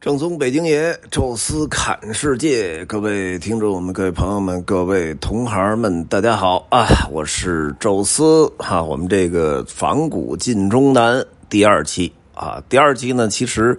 正宗北京爷，宙斯侃世界，各位听众我们、各位朋友们、各位同行们，大家好啊！我是宙斯哈。我们这个仿古进中南第二期啊，第二期呢，其实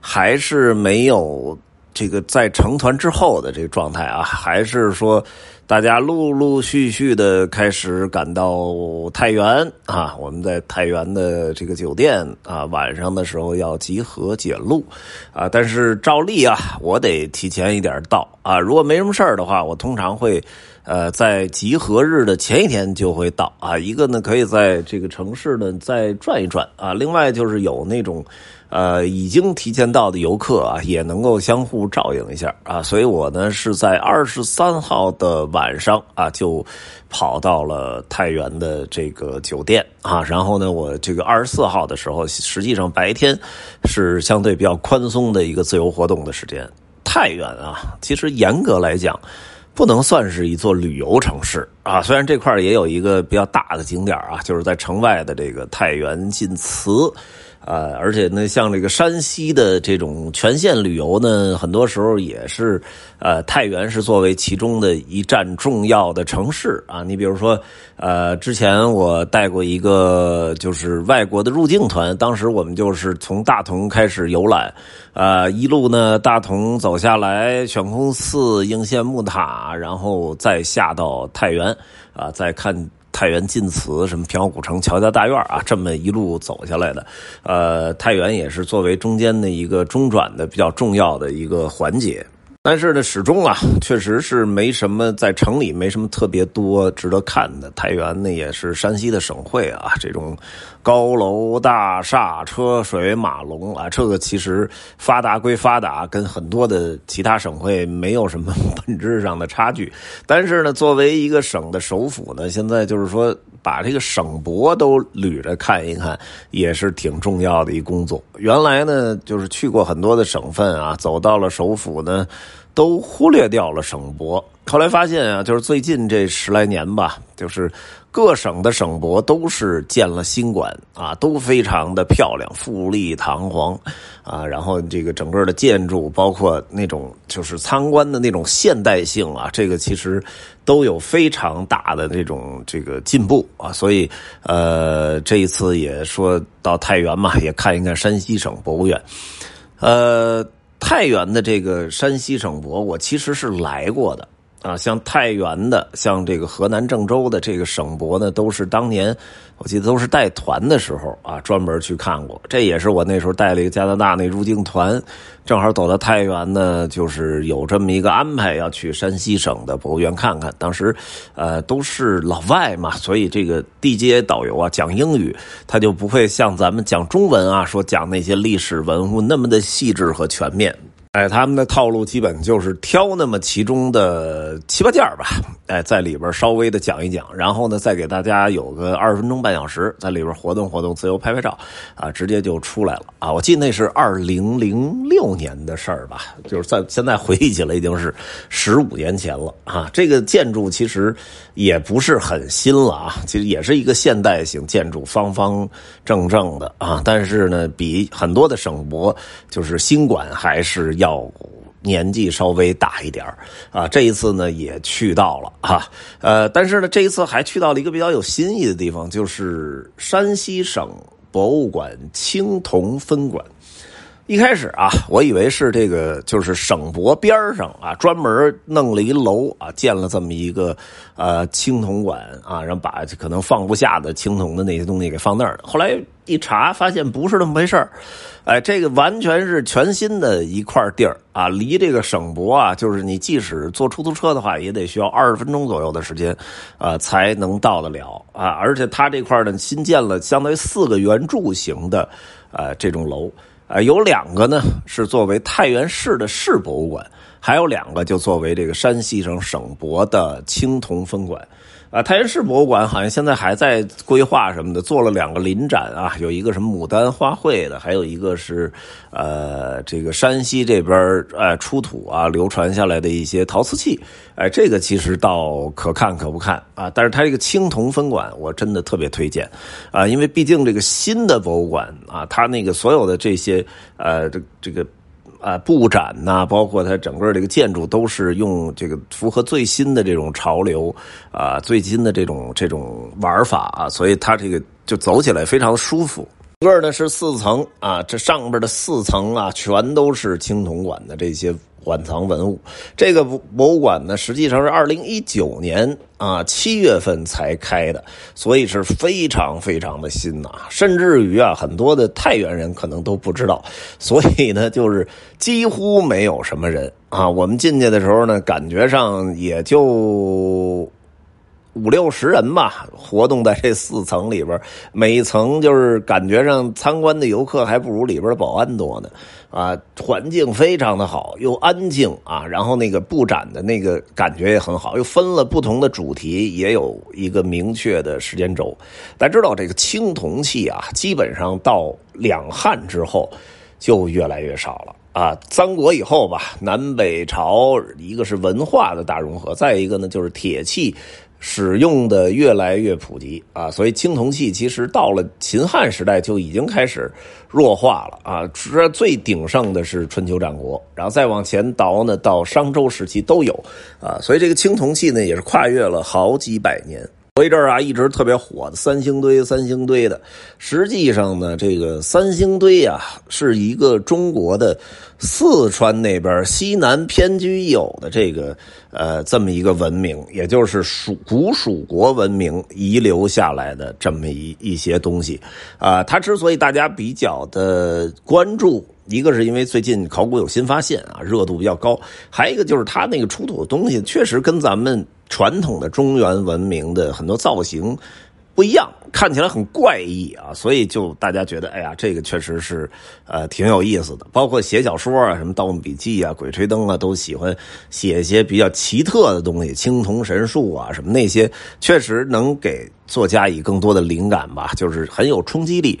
还是没有这个在成团之后的这个状态啊，还是说。大家陆陆续续的开始赶到太原啊，我们在太原的这个酒店啊，晚上的时候要集合检录啊。但是照例啊，我得提前一点到啊。如果没什么事儿的话，我通常会呃在集合日的前一天就会到啊。一个呢，可以在这个城市呢再转一转啊。另外就是有那种。呃，已经提前到的游客啊，也能够相互照应一下啊，所以我呢是在二十三号的晚上啊，就跑到了太原的这个酒店啊，然后呢，我这个二十四号的时候，实际上白天是相对比较宽松的一个自由活动的时间。太原啊，其实严格来讲，不能算是一座旅游城市啊，虽然这块也有一个比较大的景点啊，就是在城外的这个太原晋祠。呃，而且呢，像这个山西的这种全线旅游呢，很多时候也是，呃，太原是作为其中的一站重要的城市啊。你比如说，呃，之前我带过一个就是外国的入境团，当时我们就是从大同开始游览，呃，一路呢大同走下来，悬空寺、应县木塔，然后再下到太原，啊，再看。太原晋祠，什么平遥古城、乔家大院啊，这么一路走下来的，呃，太原也是作为中间的一个中转的比较重要的一个环节。但是呢，始终啊，确实是没什么在城里没什么特别多值得看的。太原呢，也是山西的省会啊，这种高楼大厦、车水马龙啊，这个其实发达归发达，跟很多的其他省会没有什么本质上的差距。但是呢，作为一个省的首府呢，现在就是说把这个省博都捋着看一看，也是挺重要的一工作。原来呢，就是去过很多的省份啊，走到了首府呢。都忽略掉了省博，后来发现啊，就是最近这十来年吧，就是各省的省博都是建了新馆啊，都非常的漂亮、富丽堂皇啊。然后这个整个的建筑，包括那种就是参观的那种现代性啊，这个其实都有非常大的这种这个进步啊。所以呃，这一次也说到太原嘛，也看一看山西省博物院，呃。太原的这个山西省博，我其实是来过的啊。像太原的，像这个河南郑州的这个省博呢，都是当年我记得都是带团的时候啊，专门去看过。这也是我那时候带了一个加拿大那入境团，正好走到太原呢，就是有这么一个安排，要去山西省的博物院看看。当时呃都是老外嘛，所以这个地接导游啊讲英语，他就不会像咱们讲中文啊，说讲那些历史文物那么的细致和全面。哎，他们的套路基本就是挑那么其中的七八件吧，哎，在里边稍微的讲一讲，然后呢，再给大家有个二十分钟半小时，在里边活动活动，自由拍拍照，啊，直接就出来了啊！我记得那是二零零六年的事儿吧，就是在现在回忆起来已经是十五年前了啊。这个建筑其实也不是很新了啊，其实也是一个现代型建筑，方方正正的啊，但是呢，比很多的省博就是新馆还是。要年纪稍微大一点啊，这一次呢也去到了哈，呃，但是呢这一次还去到了一个比较有新意的地方，就是山西省博物馆青铜分馆。一开始啊，我以为是这个就是省博边上啊，专门弄了一楼啊，建了这么一个呃青铜馆啊，然后把可能放不下的青铜的那些东西给放那儿。后来一查，发现不是那么回事儿，哎，这个完全是全新的一块地儿啊，离这个省博啊，就是你即使坐出租车的话，也得需要二十分钟左右的时间啊，才能到得了啊。而且它这块呢，新建了相当于四个圆柱形的呃这种楼。啊，有两个呢是作为太原市的市博物馆，还有两个就作为这个山西省省博的青铜分馆。啊，太原市博物馆好像现在还在规划什么的，做了两个临展啊，有一个什么牡丹花卉的，还有一个是呃这个山西这边呃出土啊流传下来的一些陶瓷器，哎，这个其实倒可看可不看啊。但是它这个青铜分馆我真的特别推荐啊，因为毕竟这个新的博物馆啊，它那个所有的这些呃这这个。啊布展呐，包括它整个这个建筑都是用这个符合最新的这种潮流啊，最新的这种这种玩法啊，所以它这个就走起来非常舒服。整个呢是四层啊，这上边的四层啊，全都是青铜馆的这些。馆藏文物，这个博物馆呢，实际上是二零一九年啊七月份才开的，所以是非常非常的新呐，甚至于啊很多的太原人可能都不知道，所以呢就是几乎没有什么人啊。我们进去的时候呢，感觉上也就。五六十人吧，活动在这四层里边，每一层就是感觉上参观的游客还不如里边的保安多呢。啊，环境非常的好，又安静啊，然后那个布展的那个感觉也很好，又分了不同的主题，也有一个明确的时间轴。大家知道这个青铜器啊，基本上到两汉之后就越来越少了啊。三国以后吧，南北朝一个是文化的大融合，再一个呢就是铁器。使用的越来越普及啊，所以青铜器其实到了秦汉时代就已经开始弱化了啊。这最鼎盛的是春秋战国，然后再往前倒呢，到商周时期都有啊。所以这个青铜器呢，也是跨越了好几百年。有一阵啊，一直特别火的三星堆，三星堆的。实际上呢，这个三星堆啊，是一个中国的四川那边西南偏居有的这个呃这么一个文明，也就是蜀古蜀国文明遗留下来的这么一一些东西啊。它之所以大家比较的关注，一个是因为最近考古有新发现啊，热度比较高；还一个就是它那个出土的东西确实跟咱们。传统的中原文明的很多造型不一样，看起来很怪异啊，所以就大家觉得，哎呀，这个确实是呃挺有意思的。包括写小说啊，什么《盗墓笔记》啊，《鬼吹灯》啊，都喜欢写一些比较奇特的东西，青铜神树啊，什么那些，确实能给作家以更多的灵感吧，就是很有冲击力。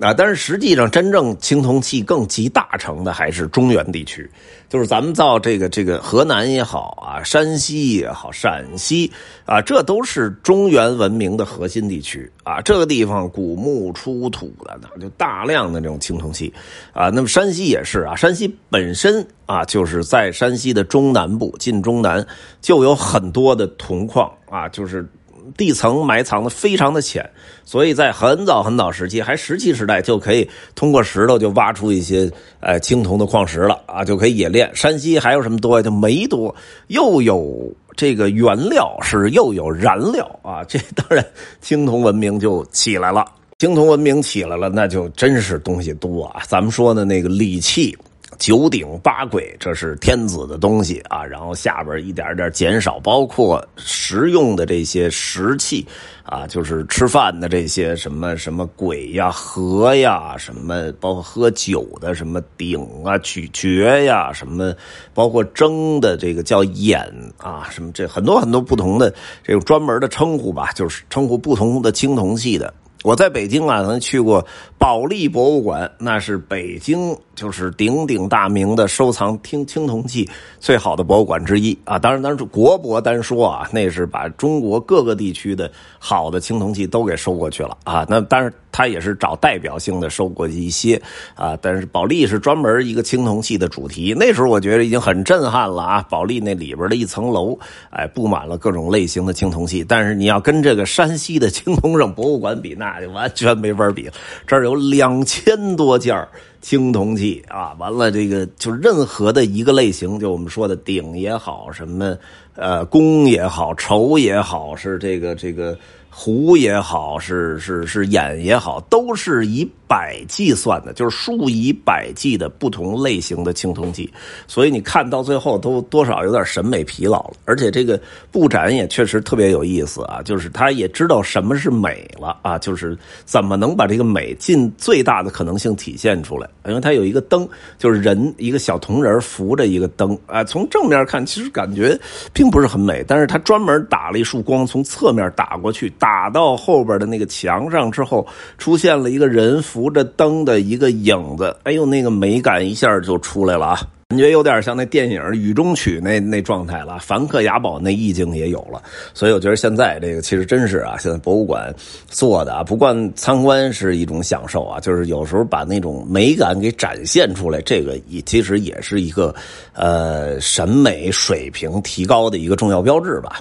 啊，但是实际上，真正青铜器更集大成的还是中原地区，就是咱们造这个这个河南也好啊，山西也好，陕西啊，这都是中原文明的核心地区啊。这个地方古墓出土的呢，就大量的这种青铜器啊。那么山西也是啊，山西本身啊，就是在山西的中南部，近中南就有很多的铜矿啊，就是。地层埋藏的非常的浅，所以在很早很早时期，还石器时代就可以通过石头就挖出一些呃青铜的矿石了啊，就可以冶炼。山西还有什么多呀？就煤多，又有这个原料是又有燃料啊，这当然青铜文明就起来了。青铜文明起来了，那就真是东西多啊。咱们说的那个礼器。九鼎八簋，这是天子的东西啊，然后下边一点点减少，包括食用的这些食器啊，就是吃饭的这些什么什么簋呀、盒呀，什么包括喝酒的什么鼎啊、曲爵呀，什么包括蒸的这个叫眼啊，什么这很多很多不同的这种专门的称呼吧，就是称呼不同的青铜器的。我在北京啊，曾去过保利博物馆，那是北京就是鼎鼎大名的收藏青青铜器最好的博物馆之一啊。当然，当然国博单说啊，那是把中国各个地区的好的青铜器都给收过去了啊。那当然他也是找代表性的收过去一些啊。但是保利是专门一个青铜器的主题，那时候我觉得已经很震撼了啊。保利那里边的一层楼，哎，布满了各种类型的青铜器。但是你要跟这个山西的青铜省博物馆比，那。就完全没法比，这儿有两千多件青铜器啊！完了，这个就任何的一个类型，就我们说的鼎也好，什么呃弓也好，筹也好，是这个这个。壶也好，是是是眼也好，都是一百计算的，就是数以百计的不同类型的青铜器，所以你看到最后都多少有点审美疲劳了。而且这个布展也确实特别有意思啊，就是他也知道什么是美了啊，就是怎么能把这个美尽最大的可能性体现出来。因为它有一个灯，就是人一个小铜人扶着一个灯啊，从正面看其实感觉并不是很美，但是他专门打了一束光从侧面打过去。打到后边的那个墙上之后，出现了一个人扶着灯的一个影子，哎呦，那个美感一下就出来了啊！感觉有点像那电影《雨中曲》那那状态了，梵克雅宝那意境也有了，所以我觉得现在这个其实真是啊，现在博物馆做的啊，不光参观是一种享受啊，就是有时候把那种美感给展现出来，这个也其实也是一个呃审美水平提高的一个重要标志吧。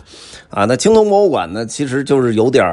啊，那青铜博物馆呢，其实就是有点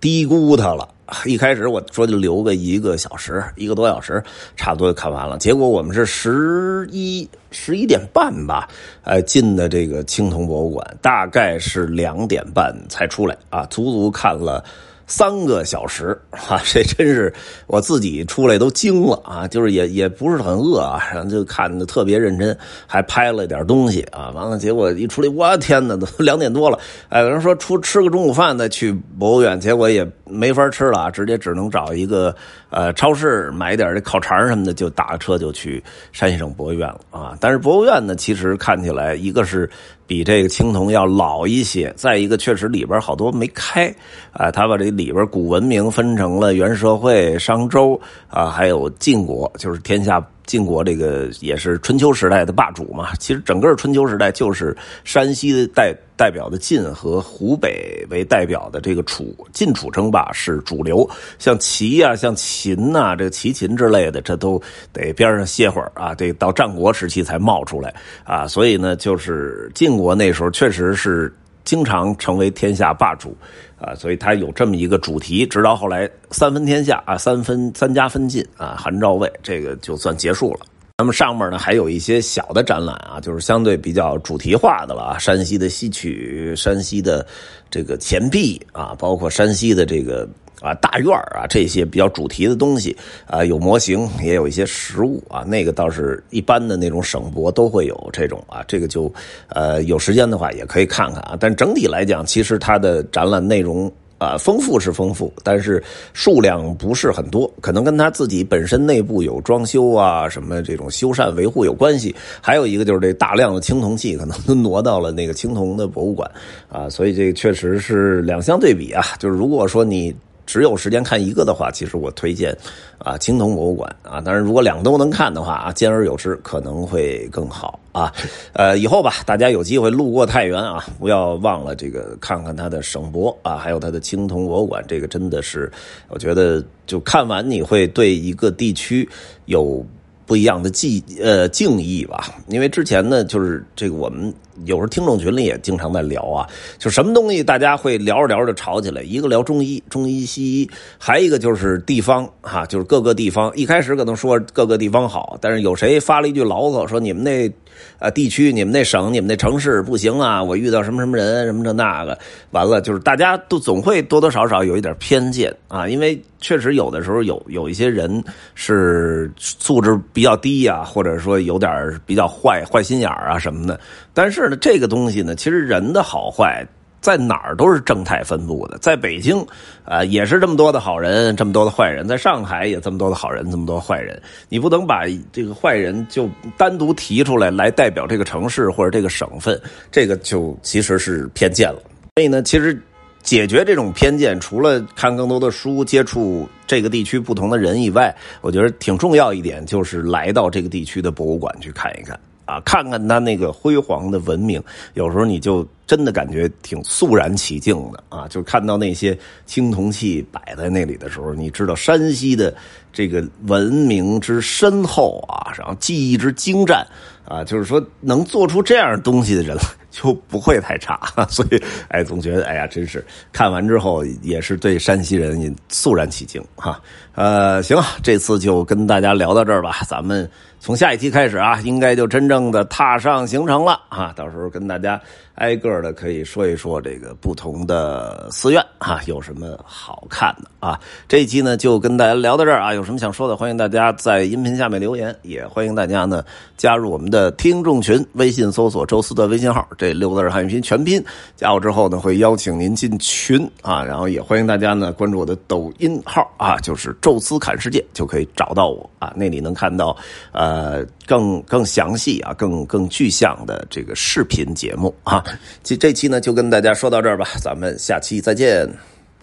低估它了。一开始我说就留个一个小时，一个多小时，差不多就看完了。结果我们是十一十一点半吧，呃，进的这个青铜博物馆，大概是两点半才出来啊，足足看了。三个小时 啊，这真是我自己出来都惊了啊！就是也也不是很饿啊，然后就看的特别认真，还拍了点东西啊。完了，结果一出来，我天哪，都两点多了。哎，有人说出吃个中午饭再去博物院，结果也没法吃了，直接只能找一个呃超市买点这烤肠什么的，就打车就去山西省博物院了啊。但是博物院呢，其实看起来一个是。比这个青铜要老一些，再一个确实里边好多没开，啊，他把这里边古文明分成了原社会、商周啊，还有晋国，就是天下。晋国这个也是春秋时代的霸主嘛，其实整个春秋时代就是山西的代代表的晋和湖北为代表的这个楚晋楚争霸是主流，像齐呀、像秦呐、这齐秦之类的，这都得边上歇会儿啊，得到战国时期才冒出来啊，所以呢，就是晋国那时候确实是。经常成为天下霸主，啊，所以他有这么一个主题，直到后来三分天下啊，三分三家分晋啊，韩赵魏这个就算结束了。那么上面呢还有一些小的展览啊，就是相对比较主题化的了啊，山西的戏曲，山西的这个钱币啊，包括山西的这个。啊，大院啊，这些比较主题的东西啊，有模型，也有一些实物啊。那个倒是一般的那种省博都会有这种啊。这个就呃有时间的话也可以看看啊。但整体来讲，其实它的展览内容啊丰富是丰富，但是数量不是很多，可能跟他自己本身内部有装修啊什么这种修缮维护有关系。还有一个就是这大量的青铜器可能都挪到了那个青铜的博物馆啊，所以这个确实是两相对比啊。就是如果说你。只有时间看一个的话，其实我推荐啊青铜博物馆啊。当然，如果两个都能看的话啊，兼而有之可能会更好啊。呃，以后吧，大家有机会路过太原啊，不要忘了这个看看它的省博啊，还有它的青铜博物馆。这个真的是，我觉得就看完你会对一个地区有。不一样的敬呃敬意吧，因为之前呢，就是这个我们有时候听众群里也经常在聊啊，就什么东西大家会聊着聊着就吵起来，一个聊中医，中医西医，还一个就是地方哈，就是各个地方，一开始可能说各个地方好，但是有谁发了一句牢骚，说你们那。啊，地区你们那省、你们那城市不行啊！我遇到什么什么人，什么这那个，完了就是大家都总会多多少少有一点偏见啊，因为确实有的时候有有一些人是素质比较低呀，或者说有点比较坏坏心眼啊什么的。但是呢，这个东西呢，其实人的好坏。在哪儿都是正态分布的，在北京，啊，也是这么多的好人，这么多的坏人；在上海也这么多的好人，这么多坏人。你不能把这个坏人就单独提出来，来代表这个城市或者这个省份，这个就其实是偏见了。所以呢，其实解决这种偏见，除了看更多的书、接触这个地区不同的人以外，我觉得挺重要一点就是来到这个地区的博物馆去看一看。啊，看看他那个辉煌的文明，有时候你就真的感觉挺肃然起敬的啊！就看到那些青铜器摆在那里的时候，你知道山西的这个文明之深厚啊，然后技艺之精湛啊，就是说能做出这样东西的人就不会太差。所以，哎，总觉得哎呀，真是看完之后也是对山西人肃然起敬哈。呃，行，这次就跟大家聊到这儿吧，咱们。从下一期开始啊，应该就真正的踏上行程了啊！到时候跟大家。挨个的可以说一说这个不同的寺院啊，有什么好看的啊？这一期呢就跟大家聊到这儿啊，有什么想说的，欢迎大家在音频下面留言，也欢迎大家呢加入我们的听众群，微信搜索“周四”的微信号，这六个字汉语拼音全拼，加我之后呢会邀请您进群啊，然后也欢迎大家呢关注我的抖音号啊，就是“宙斯侃世界”，就可以找到我啊，那里能看到呃更更详细啊、更更具象的这个视频节目啊。这这期呢，就跟大家说到这儿吧，咱们下期再见。